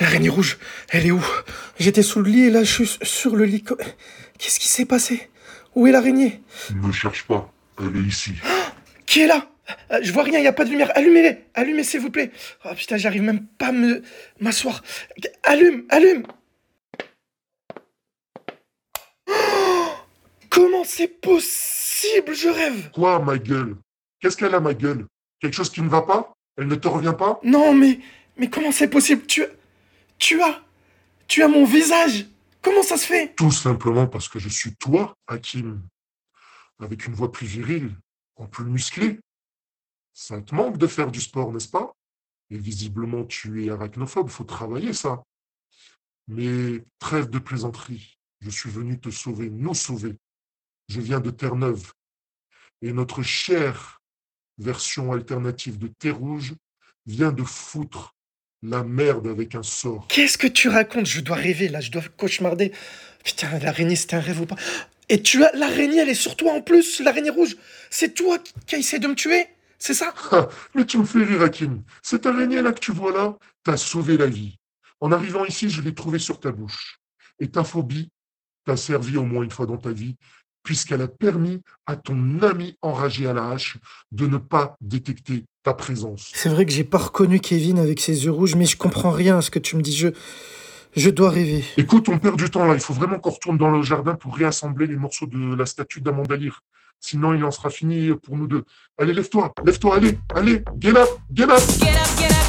L'araignée rouge, elle est où? J'étais sous le lit et là je suis sur le lit. Qu'est-ce qui s'est passé? Où est l'araignée? Ne cherche pas, elle est ici. Qui est là? Euh, Je vois rien, il n'y a pas de lumière. Allumez-les. Allumez s'il vous plaît. Oh putain, j'arrive même pas à me m'asseoir. Allume Allume. Oh Comment c'est possible? Je rêve. Quoi, ma gueule? Qu'est-ce qu'elle a, ma gueule? Quelque chose qui ne va pas? Elle ne te revient pas? Non mais... Mais comment c'est possible? Tu... Tu as... Tu as mon visage Comment ça se fait? Tout simplement parce que je suis toi, Hakim. Avec une voix plus virile, en plus musclée. Ça te manque de faire du sport, n'est-ce pas? Et visiblement, tu es arachnophobe, faut travailler ça. Mais trêve de plaisanterie. Je suis venu te sauver, nous sauver. Je viens de Terre-Neuve. Et notre chère version alternative de Terre Rouge vient de foutre la merde avec un sort. Qu'est-ce que tu racontes? Je dois rêver là, je dois cauchemarder. Putain, l'araignée c'était un rêve ou pas? Et tu as... L'araignée elle est sur toi en plus, l'araignée rouge. C'est toi qui, qui a essayé de me tuer C'est ça? Ah, mais tu me fais rire, Hakim. Cette araignée-là que tu vois là, t'a sauvé la vie. En arrivant ici, je l'ai trouvée sur ta bouche. Et ta phobie t'a servi au moins une fois dans ta vie, puisqu'elle a permis à ton ami enragé à la hache de ne pas détecter ta présence. C'est vrai que j'ai pas reconnu Kevin avec ses yeux rouges, mais je comprends rien à ce que tu me dis. Je, je dois rêver. Écoute, on perd du temps là. Il faut vraiment qu'on retourne dans le jardin pour réassembler les morceaux de la statue d'Amanda Lear. Sinon, il en sera fini pour nous deux. Allez, lève-toi, lève-toi, allez, allez, get up, get up. Get up, get up,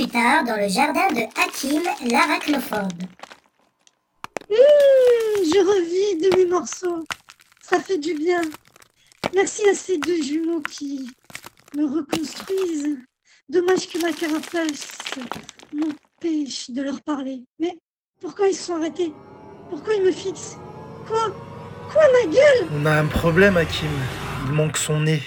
plus tard, dans le jardin de Hakim, l'arachnophobe. Hum, je revis de mes morceaux. Ça fait du bien. Merci à ces deux jumeaux qui me reconstruisent. Dommage que ma carapace m'empêche de leur parler. Mais pourquoi ils se sont arrêtés? Pourquoi ils me fixent? Quoi? Quoi, ma gueule? On a un problème, Hakim. Il manque son nez.